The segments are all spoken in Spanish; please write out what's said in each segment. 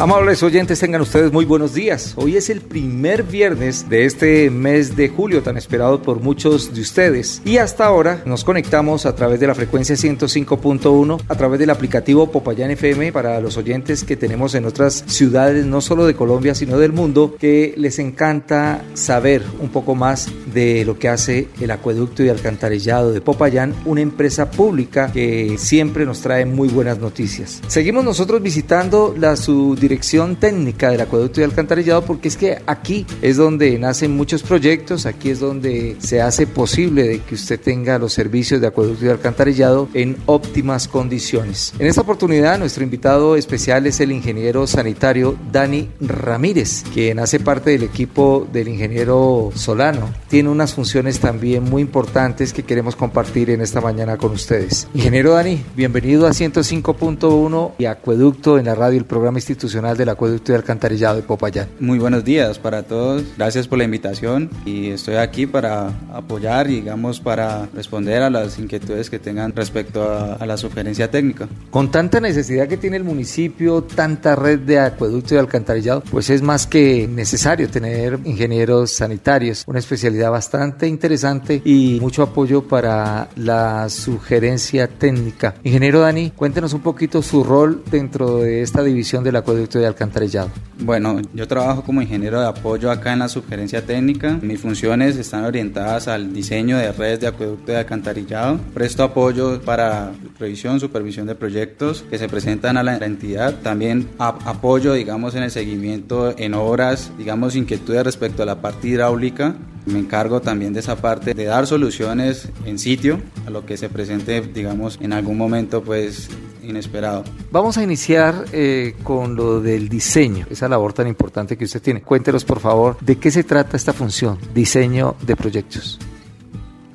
Amables oyentes, tengan ustedes muy buenos días. Hoy es el primer viernes de este mes de julio tan esperado por muchos de ustedes. Y hasta ahora nos conectamos a través de la frecuencia 105.1, a través del aplicativo Popayán FM para los oyentes que tenemos en otras ciudades, no solo de Colombia, sino del mundo, que les encanta saber un poco más de lo que hace el acueducto y alcantarillado de Popayán, una empresa pública que siempre nos trae muy buenas noticias. Seguimos nosotros visitando la subdirección dirección técnica del acueducto y alcantarillado porque es que aquí es donde nacen muchos proyectos, aquí es donde se hace posible de que usted tenga los servicios de acueducto y alcantarillado en óptimas condiciones. En esta oportunidad nuestro invitado especial es el ingeniero sanitario Dani Ramírez, quien hace parte del equipo del ingeniero Solano. Tiene unas funciones también muy importantes que queremos compartir en esta mañana con ustedes. Ingeniero Dani, bienvenido a 105.1 y Acueducto en la radio, el programa institucional del Acueducto y Alcantarillado de Popayán. Muy buenos días para todos, gracias por la invitación y estoy aquí para apoyar y digamos para responder a las inquietudes que tengan respecto a, a, la sugerencia técnica. Con tanta necesidad que tiene el municipio, tanta red de acueducto y alcantarillado, pues es más que necesario tener ingenieros sanitarios, una especialidad bastante interesante y mucho apoyo para la sugerencia técnica. Ingeniero Dani, cuéntenos un poquito su rol dentro de esta división del acueducto de alcantarillado? Bueno, yo trabajo como ingeniero de apoyo acá en la sugerencia técnica. Mis funciones están orientadas al diseño de redes de acueducto de alcantarillado. Presto apoyo para revisión, supervisión de proyectos que se presentan a la entidad. También apoyo, digamos, en el seguimiento en obras, digamos, inquietudes respecto a la parte hidráulica. Me encargo también de esa parte de dar soluciones en sitio a lo que se presente, digamos, en algún momento, pues inesperado. Vamos a iniciar eh, con lo del diseño, esa labor tan importante que usted tiene. Cuéntenos, por favor, de qué se trata esta función, diseño de proyectos.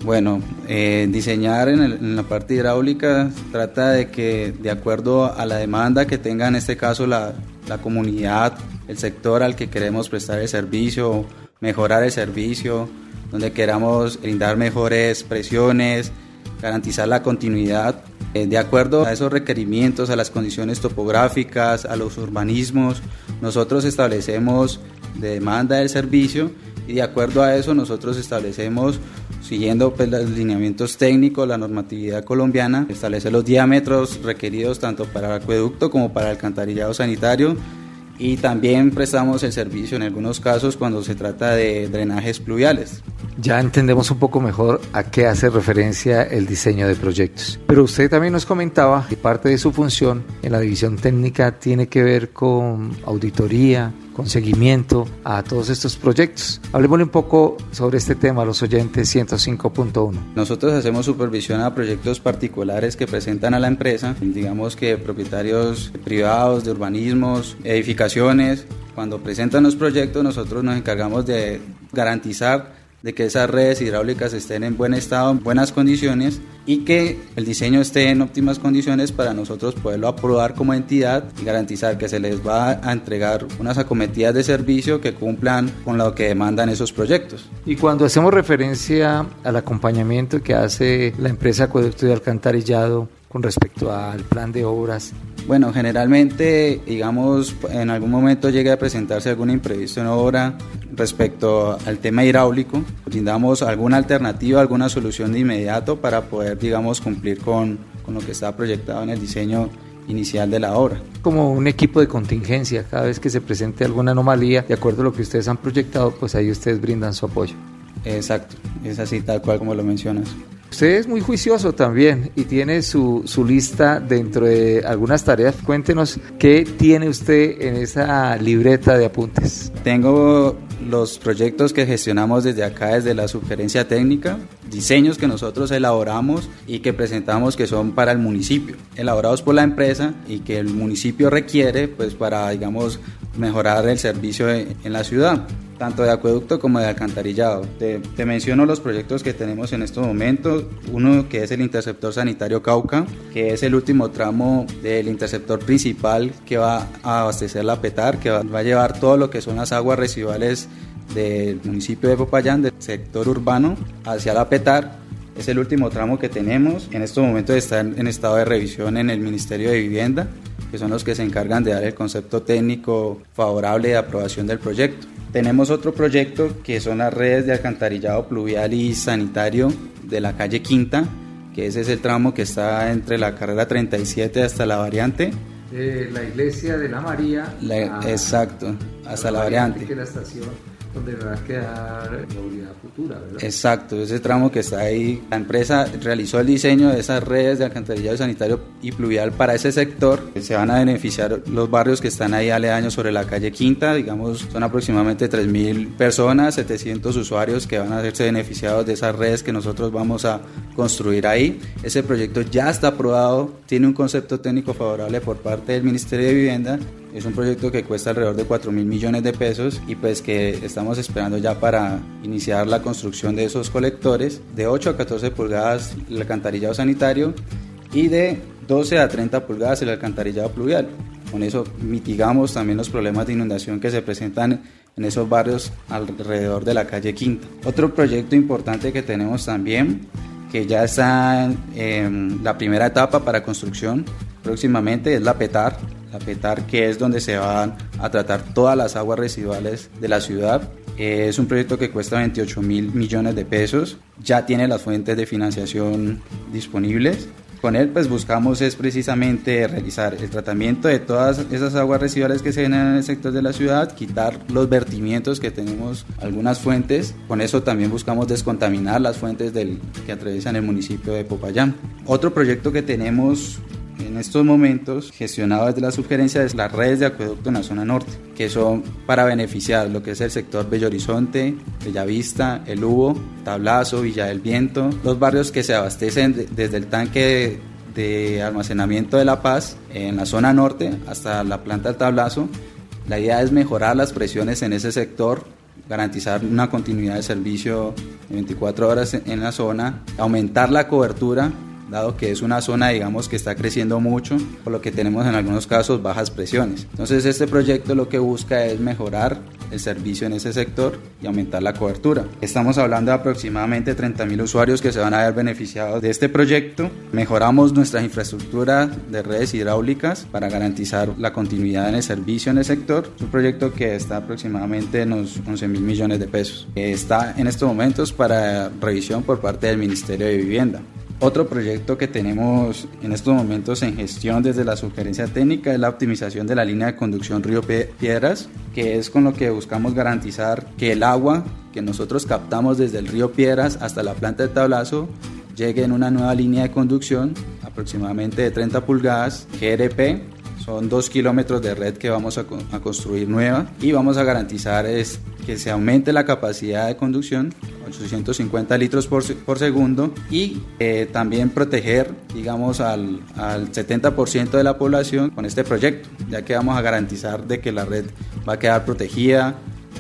Bueno, eh, diseñar en, la parte hidráulica trata de que, de acuerdo a la demanda que tenga en este caso la, la comunidad, el sector al que queremos prestar el servicio, mejorar el servicio, donde queramos brindar mejores presiones, garantizar la continuidad, de acuerdo a esos requerimientos, a las condiciones topográficas, a los urbanismos, nosotros establecemos de demanda del servicio y de acuerdo a eso nosotros establecemos, siguiendo pues, los lineamientos técnicos, la normatividad colombiana, establece los diámetros requeridos tanto para el acueducto como para el alcantarillado sanitario y también prestamos el servicio en algunos casos cuando se trata de drenajes pluviales. Ya entendemos un poco mejor a qué hace referencia el diseño de proyectos. Pero usted también nos comentaba que parte de su función en la división técnica tiene que ver con auditoría, con seguimiento a todos estos proyectos. Hablemosle un poco sobre este tema a los oyentes 105.1. Nosotros hacemos supervisión a proyectos particulares que presentan a la empresa, digamos que propietarios privados de urbanismos, edificaciones. Cuando presentan los proyectos nosotros nos encargamos de garantizar de que esas redes hidráulicas estén en buen estado, en buenas condiciones y que el diseño esté en óptimas condiciones para nosotros poderlo aprobar como entidad y garantizar que se les va a entregar unas acometidas de servicio que cumplan con lo que demandan esos proyectos. Y cuando hacemos referencia al acompañamiento que hace la empresa Acueducto y Alcantarillado con respecto al plan de obras? Bueno, generalmente, digamos, en algún momento llega a presentarse algún imprevisto en obra respecto al tema hidráulico, brindamos alguna alternativa, alguna solución de inmediato para poder, digamos, cumplir con, con lo que está proyectado en el diseño inicial de la obra. Como un equipo de contingencia, cada vez que se presente alguna anomalía, de acuerdo a lo que ustedes han proyectado, pues ahí ustedes brindan su apoyo. Exacto, es así tal cual como lo mencionas. Usted es muy juicioso también y tiene su, su lista dentro de algunas tareas. Cuéntenos qué tiene usted en esa libreta de apuntes. Tengo los proyectos que gestionamos desde acá, desde la sugerencia técnica, diseños que nosotros elaboramos y que presentamos que son para el municipio, elaborados por la empresa y que el municipio requiere pues para, digamos, mejorar el servicio en la ciudad tanto de acueducto como de alcantarillado. Te, te, menciono los proyectos que tenemos en estos momentos. Uno que es el interceptor sanitario Cauca, que es el último tramo del interceptor principal que va a abastecer la PETAR, que va, va a llevar todo lo que son las aguas residuales del municipio de Popayán, del sector urbano, hacia la PETAR. Es el último tramo que tenemos. En estos momentos está en estado de revisión en el Ministerio de Vivienda, que son los que se encargan de dar el concepto técnico favorable de aprobación del proyecto. Tenemos otro proyecto que son las redes de alcantarillado pluvial y sanitario de la calle Quinta, que ese es el tramo que está entre la carrera 37 hasta la variante. la iglesia de la María. exacto, hasta la, variante. variante. Que la estación donde va a quedar movilidad futura, ¿verdad? Exacto, ese tramo que está ahí. La empresa realizó el diseño de esas redes de alcantarillado sanitario y pluvial para ese sector. Se van a beneficiar los barrios que están ahí aledaños sobre la calle Quinta, digamos, son aproximadamente 3.000 personas, 700 usuarios que van a hacerse beneficiados de esas redes que nosotros vamos a construir ahí. Ese proyecto ya está aprobado, tiene un concepto técnico favorable por parte del Ministerio de Vivienda es un proyecto que cuesta alrededor de 4 mil millones de pesos y pues que estamos esperando ya para iniciar la construcción de esos colectores de 8 a 14 pulgadas el alcantarillado sanitario y de 12 a 30 pulgadas el alcantarillado pluvial. Con eso mitigamos también los problemas de inundación que se presentan en esos barrios alrededor de la calle Quinta. Otro proyecto importante que tenemos también, que ya está en la primera etapa para construcción próximamente, es la PETAR, PETAR, que es donde se van a tratar todas las aguas residuales de la ciudad. Es un proyecto que cuesta 28 mil millones de pesos, ya tiene las fuentes de financiación disponibles. Con él pues buscamos es precisamente realizar el tratamiento de todas esas aguas residuales que se generan en el sector de la ciudad, quitar los vertimientos que tenemos algunas fuentes, con eso también buscamos descontaminar las fuentes del, que atraviesan el municipio de Popayán. Otro proyecto que tenemos en estos momentos gestionado desde la sugerencia de las redes de acueducto en la zona norte, que son para beneficiar lo que es el sector Bello Horizonte, Bellavista, El Hugo, Tablazo, Villa del Viento, los barrios que se abastecen desde el tanque de, almacenamiento de La Paz en la zona norte hasta la planta del Tablazo. La idea es mejorar las presiones en ese sector garantizar una continuidad de servicio de 24 horas en la zona, aumentar la cobertura dado que es una zona, digamos, que está creciendo mucho, por lo que tenemos en algunos casos bajas presiones. Entonces, este proyecto lo que busca es mejorar el servicio en ese sector y aumentar la cobertura. Estamos hablando de aproximadamente 30.000 usuarios que se van a ver beneficiados de este proyecto. Mejoramos nuestra infraestructura de redes hidráulicas para garantizar la continuidad en el servicio en el sector. Es un proyecto que está aproximadamente en los 11 mil millones de pesos. Está en estos momentos para revisión por parte del Ministerio de Vivienda. Otro proyecto que tenemos en estos momentos en gestión desde la sugerencia técnica es la optimización de la línea de conducción Río Piedras, que es con lo que buscamos garantizar que el agua que nosotros captamos desde el río Piedras hasta la planta de tablazo llegue en una nueva línea de conducción aproximadamente de 30 pulgadas GRP son dos kilómetros de red que vamos a, construir nueva y vamos a garantizar es que se aumente la capacidad de conducción 850 litros por, por segundo y eh, también proteger digamos al, al 70% de la población con este proyecto ya que vamos a garantizar de que la red va a quedar protegida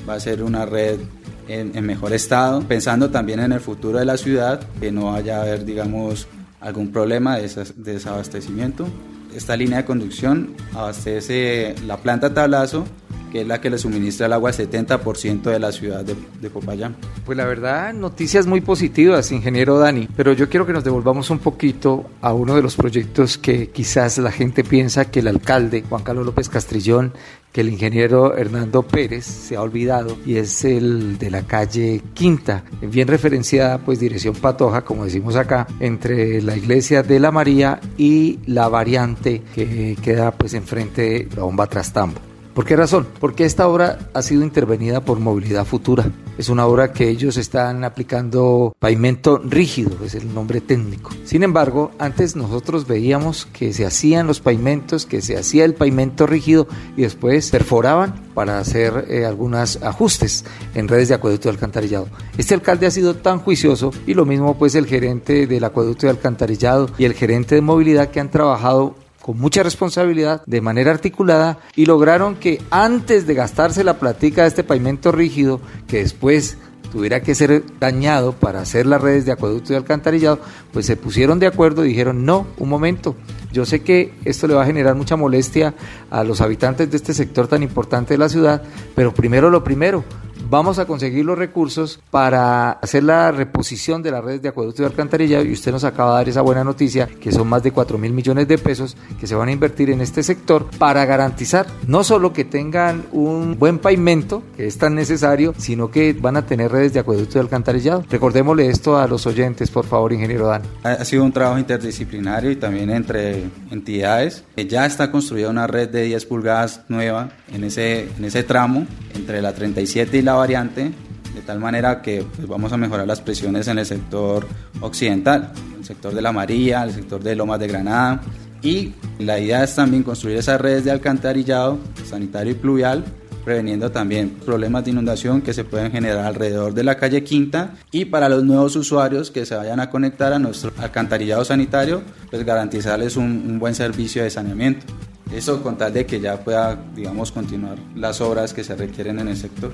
va a ser una red en, mejor estado pensando también en el futuro de la ciudad que no vaya a haber digamos algún problema de desabastecimiento esta línea de conducción abastece la planta Tablazo, que es la que le suministra el agua al 70% de la ciudad de, Popayán. Pues la verdad, noticias muy positivas, ingeniero Dani, pero yo quiero que nos devolvamos un poquito a uno de los proyectos que quizás la gente piensa que el alcalde, Juan Carlos López Castrillón, que el ingeniero Hernando Pérez se ha olvidado y es el de la calle Quinta, bien referenciada pues dirección Patoja, como decimos acá, entre la iglesia de la María y la variante que queda pues enfrente de la bomba Trastambo. ¿Por qué razón? Porque esta obra ha sido intervenida por Movilidad Futura. Es una obra que ellos están aplicando pavimento rígido, es el nombre técnico. Sin embargo, antes nosotros veíamos que se hacían los pavimentos, que se hacía el pavimento rígido y después perforaban para hacer eh, algunos ajustes en redes de acueducto y alcantarillado. Este alcalde ha sido tan juicioso y lo mismo pues el gerente del acueducto y alcantarillado y el gerente de movilidad que han trabajado con mucha responsabilidad, de manera articulada, y lograron que antes de gastarse la platica de este pavimento rígido, que después tuviera que ser dañado para hacer las redes de acueducto y alcantarillado, pues se pusieron de acuerdo y dijeron, no, un momento, yo sé que esto le va a generar mucha molestia a los habitantes de este sector tan importante de la ciudad, pero primero lo primero, vamos a conseguir los recursos para hacer la reposición de las redes de acueducto y alcantarillado y usted nos acaba de dar esa buena noticia que son más de 4 mil millones de pesos que se van a invertir en este sector para garantizar no solo que tengan un buen pavimento que es tan necesario sino que van a tener redes de acueducto y alcantarillado. Recordémosle esto a los oyentes por favor ingeniero Dan ha sido un trabajo interdisciplinario y también entre entidades. Ya está construida una red de 10 pulgadas nueva en ese, en ese tramo entre la 37 y la variante, de tal manera que pues, vamos a mejorar las presiones en el sector occidental, el sector de la María, el sector de Lomas de Granada. Y la idea es también construir esas redes de alcantarillado sanitario y pluvial preveniendo también problemas de inundación que se pueden generar alrededor de la calle Quinta y para los nuevos usuarios que se vayan a conectar a nuestro alcantarillado sanitario, pues garantizarles un, un buen servicio de saneamiento. Eso con tal de que ya pueda, digamos, continuar las obras que se requieren en el sector.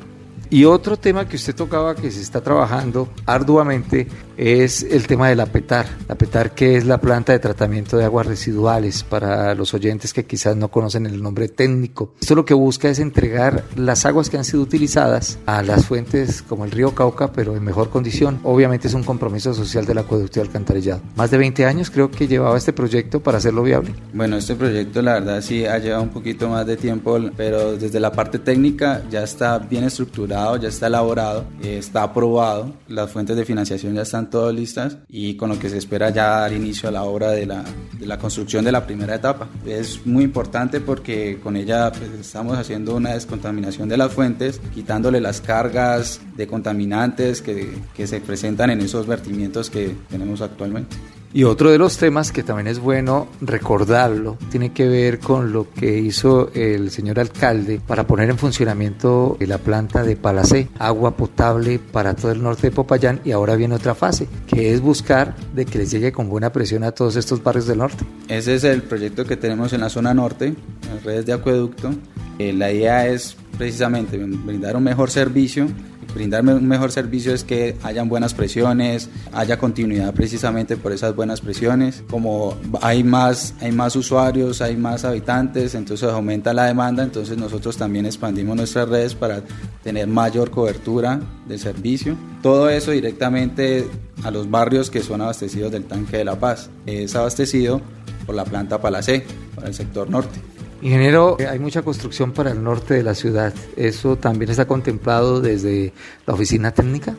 Y otro tema que usted tocaba que se está trabajando arduamente es el tema de la PETAR. La PETAR que es la planta de tratamiento de aguas residuales para los oyentes que quizás no conocen el nombre técnico. Esto lo que busca es entregar las aguas que han sido utilizadas a las fuentes como el río Cauca, pero en mejor condición. Obviamente es un compromiso social del acueducto y alcantarillado. Más de 20 años creo que llevaba este proyecto para hacerlo viable. Bueno, este proyecto la verdad sí ha llevado un poquito más de tiempo, pero desde la parte técnica ya está bien estructurado ya está elaborado, está aprobado, las fuentes de financiación ya están todas listas y con lo que se espera ya dar inicio a la obra de la, de la construcción de la primera etapa. Es muy importante porque con ella pues, estamos haciendo una descontaminación de las fuentes, quitándole las cargas de contaminantes que, que se presentan en esos vertimientos que tenemos actualmente. Y otro de los temas que también es bueno recordarlo tiene que ver con lo que hizo el señor alcalde para poner en funcionamiento la planta de Palacé, agua potable para todo el norte de Popayán y ahora viene otra fase, que es buscar de que les llegue con buena presión a todos estos barrios del norte. Ese es el proyecto que tenemos en la zona norte, en redes de acueducto. Eh, la idea es precisamente brindar un mejor servicio brindarme un mejor servicio es que hayan buenas presiones, haya continuidad precisamente por esas buenas presiones. Como hay más, hay más usuarios, hay más habitantes, entonces aumenta la demanda, entonces nosotros también expandimos nuestras redes para tener mayor cobertura del servicio. Todo eso directamente a los barrios que son abastecidos del tanque de La Paz. Es abastecido por la planta Palacé, para el sector norte. Ingeniero, hay mucha construcción para el norte de la ciudad. ¿Eso también está contemplado desde la oficina técnica?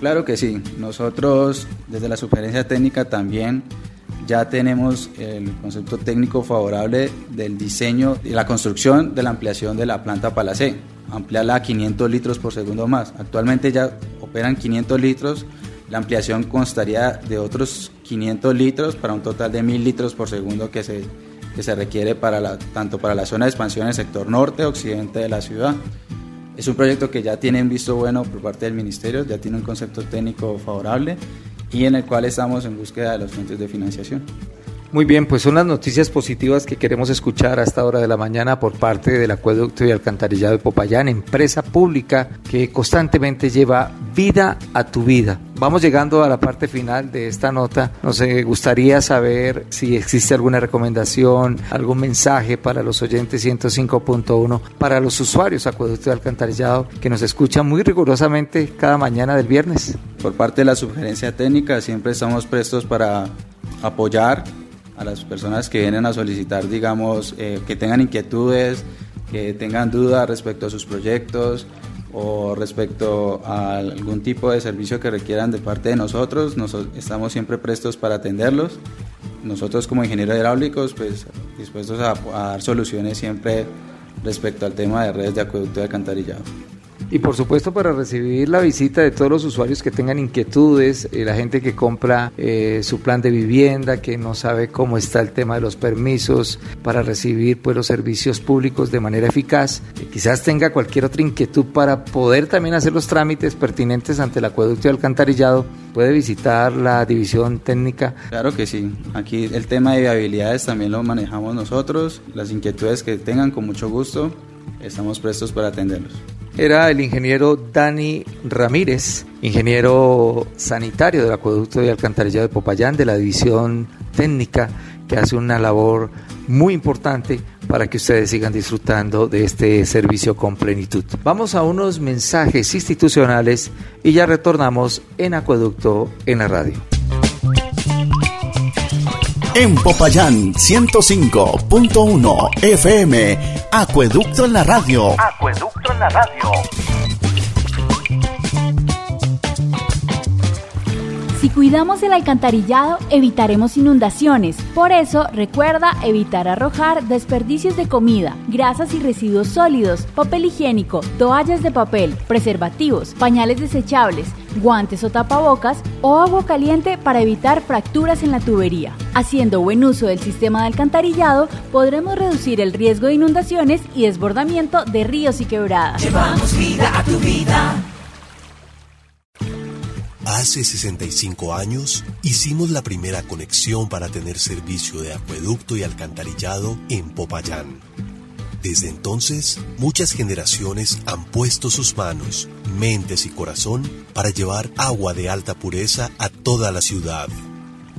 Claro que sí. Nosotros desde la sugerencia técnica también ya tenemos el concepto técnico favorable del diseño y la construcción de la ampliación de la planta Palacé. Ampliarla a 500 litros por segundo más. Actualmente ya operan 500 litros. La ampliación constaría de otros 500 litros para un total de 1000 litros por segundo que se que se requiere para la, tanto para la zona de expansión en el sector norte occidente de la ciudad. Es un proyecto que ya tiene un visto bueno por parte del Ministerio, ya tiene un concepto técnico favorable y en el cual estamos en búsqueda de las fuentes de financiación. Muy bien, pues son las noticias positivas que queremos escuchar a esta hora de la mañana por parte del Acueducto y Alcantarillado de Popayán, empresa pública que constantemente lleva vida a tu vida. Vamos llegando a la parte final de esta nota. Nos gustaría saber si existe alguna recomendación, algún mensaje para los oyentes 105.1, para los usuarios Acueducto y Alcantarillado que nos escuchan muy rigurosamente cada mañana del viernes. Por parte de la sugerencia técnica, siempre estamos prestos para apoyar a las personas que vienen a solicitar, digamos, eh, que tengan inquietudes, que tengan dudas respecto a sus proyectos o respecto a algún tipo de servicio que requieran de parte de nosotros, estamos siempre prestos para atenderlos. Nosotros como ingenieros hidráulicos, pues dispuestos a, dar soluciones siempre respecto al tema de redes de acueducto y alcantarillado. Y por supuesto para recibir la visita de todos los usuarios que tengan inquietudes, eh, la gente que compra eh, su plan de vivienda, que no sabe cómo está el tema de los permisos, para recibir pues, los servicios públicos de manera eficaz, quizás tenga cualquier otra inquietud para poder también hacer los trámites pertinentes ante el acueducto y alcantarillado, puede visitar la división técnica. Claro que sí, aquí el tema de viabilidades también lo manejamos nosotros, las inquietudes que tengan con mucho gusto, estamos prestos para atenderlos era el ingeniero Dani Ramírez, ingeniero sanitario del acueducto y alcantarillado de Popayán de la división técnica que hace una labor muy importante para que ustedes sigan disfrutando de este servicio con plenitud. Vamos a unos mensajes institucionales y ya retornamos en Acueducto en la radio. En Popayán 105.1 FM, Acueducto en la radio. Acueducto la radio. Si cuidamos el alcantarillado, evitaremos inundaciones. Por eso, recuerda evitar arrojar desperdicios de comida, grasas y residuos sólidos, papel higiénico, toallas de papel, preservativos, pañales desechables, guantes o tapabocas o agua caliente para evitar fracturas en la tubería. Haciendo buen uso del sistema de alcantarillado, podremos reducir el riesgo de inundaciones y desbordamiento de ríos y quebradas. Llevamos vida a tu vida. Hace 65 años hicimos la primera conexión para tener servicio de acueducto y alcantarillado en Popayán. Desde entonces, muchas generaciones han puesto sus manos, mentes y corazón para llevar agua de alta pureza a toda la ciudad.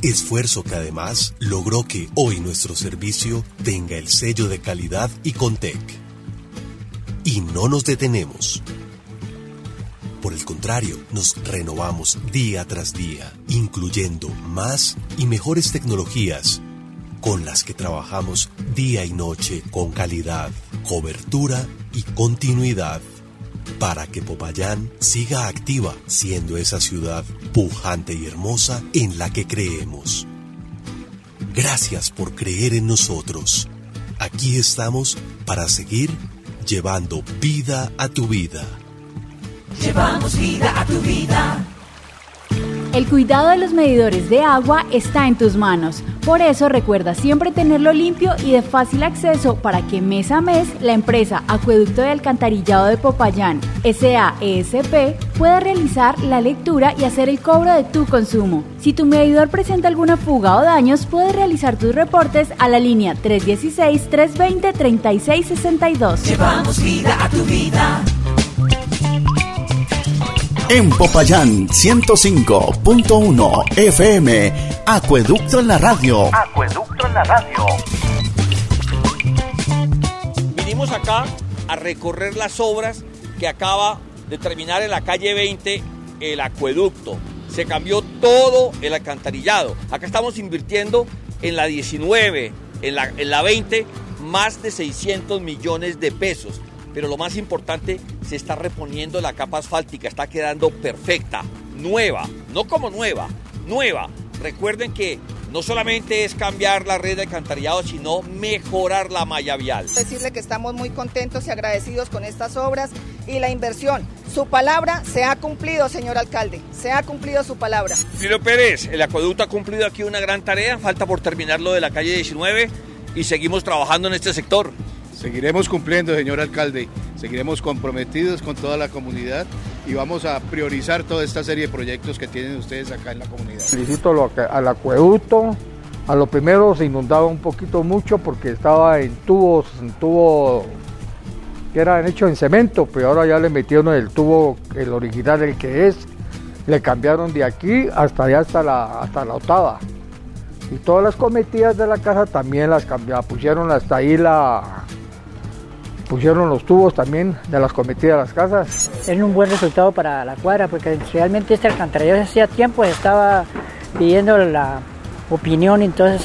Esfuerzo que además logró que hoy nuestro servicio tenga el sello de calidad y Contec. Y no nos detenemos. Por el contrario, nos renovamos día tras día, incluyendo más y mejores tecnologías con las que trabajamos día y noche con calidad, cobertura y continuidad para que Popayán siga activa siendo esa ciudad pujante y hermosa en la que creemos. Gracias por creer en nosotros. Aquí estamos para seguir llevando vida a tu vida. Llevamos vida a tu vida. El cuidado de los medidores de agua está en tus manos. Por eso recuerda siempre tenerlo limpio y de fácil acceso para que mes a mes la empresa Acueducto de Alcantarillado de Popayán, SAESP, pueda realizar la lectura y hacer el cobro de tu consumo. Si tu medidor presenta alguna fuga o daños, puedes realizar tus reportes a la línea 316-320-3662. Llevamos vida a tu vida. En Popayán 105.1 FM, Acueducto en la radio. Acueducto en la radio. Vinimos acá a recorrer las obras que acaba de terminar en la calle 20 el acueducto. Se cambió todo el alcantarillado. Acá estamos invirtiendo en la 19, en la, en la 20, más de 600 millones de pesos pero lo más importante, se está reponiendo la capa asfáltica, está quedando perfecta, nueva, no como nueva, nueva. Recuerden que no solamente es cambiar la red de alcantarillado, sino mejorar la malla vial. Decirle que estamos muy contentos y agradecidos con estas obras y la inversión. Su palabra se ha cumplido, señor alcalde, se ha cumplido su palabra. Ciro Pérez, el acueducto ha cumplido aquí una gran tarea, falta por terminar lo de la calle 19 y seguimos trabajando en este sector. Seguiremos cumpliendo, señor alcalde, seguiremos comprometidos con toda la comunidad y vamos a priorizar toda esta serie de proyectos que tienen ustedes acá en la comunidad. Felicito al acueducto, a lo primero se inundaba un poquito mucho porque estaba en tubos, en tubo que eran hechos en cemento, pero ahora ya le metieron el tubo, el original, el que es, le cambiaron de aquí hasta allá hasta la, hasta la octava. Y todas las cometidas de la casa también las cambiaron, pusieron hasta ahí la, pusieron los tubos también de las cometidas de las casas. Es un buen resultado para la cuadra porque realmente este alcantarillado hacía tiempo estaba pidiendo la opinión, entonces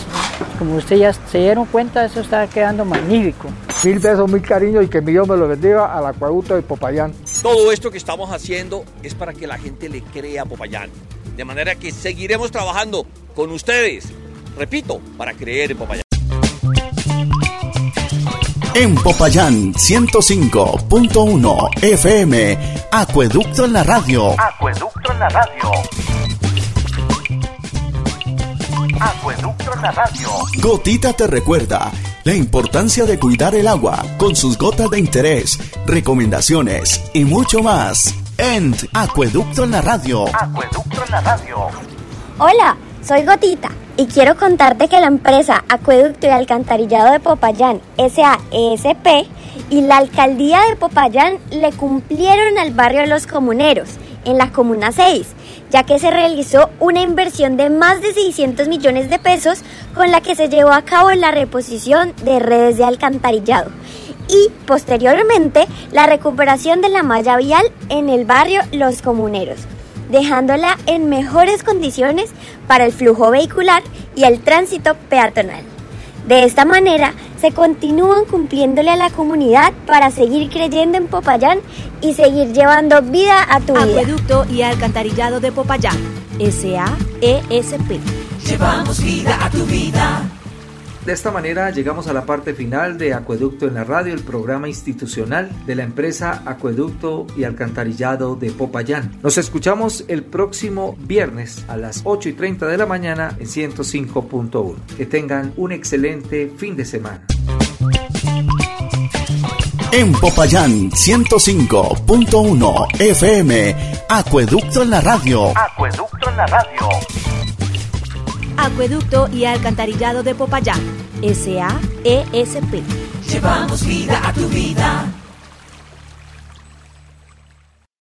como ustedes ya se dieron cuenta, eso está quedando magnífico. Mil besos, mil cariños y que mi Dios me lo bendiga al acueducto de Popayán. Todo esto que estamos haciendo es para que la gente le crea a Popayán. De manera que seguiremos trabajando con ustedes, repito, para creer en Popayán. En Popayán 105.1 FM, Acueducto en la radio. Acueducto en la radio. Acueducto en la radio. Gotita te recuerda la importancia de cuidar el agua con sus gotas de interés, recomendaciones y mucho más. En Acueducto en la radio. Acueducto en la radio. Hola, soy Gotita y quiero contarte que la empresa Acueducto y Alcantarillado de Popayán, SAESP, y la alcaldía de Popayán le cumplieron al barrio Los Comuneros, en la Comuna 6, ya que se realizó una inversión de más de 600 millones de pesos con la que se llevó a cabo la reposición de redes de alcantarillado y posteriormente la recuperación de la malla vial en el barrio Los Comuneros, dejándola en mejores condiciones para el flujo vehicular y el tránsito peatonal. De esta manera se continúan cumpliéndole a la comunidad para seguir creyendo en Popayán y seguir llevando vida a tu vida. Acueducto y alcantarillado de Popayán, SAESP. Llevamos vida a tu vida. De esta manera llegamos a la parte final de Acueducto en la Radio, el programa institucional de la empresa Acueducto y Alcantarillado de Popayán. Nos escuchamos el próximo viernes a las 8 y 30 de la mañana en 105.1. Que tengan un excelente fin de semana. En Popayán 105.1 FM, Acueducto en la radio. Acueducto en la radio. Acueducto y alcantarillado de Popayán, SAESP. Llevamos vida a tu vida.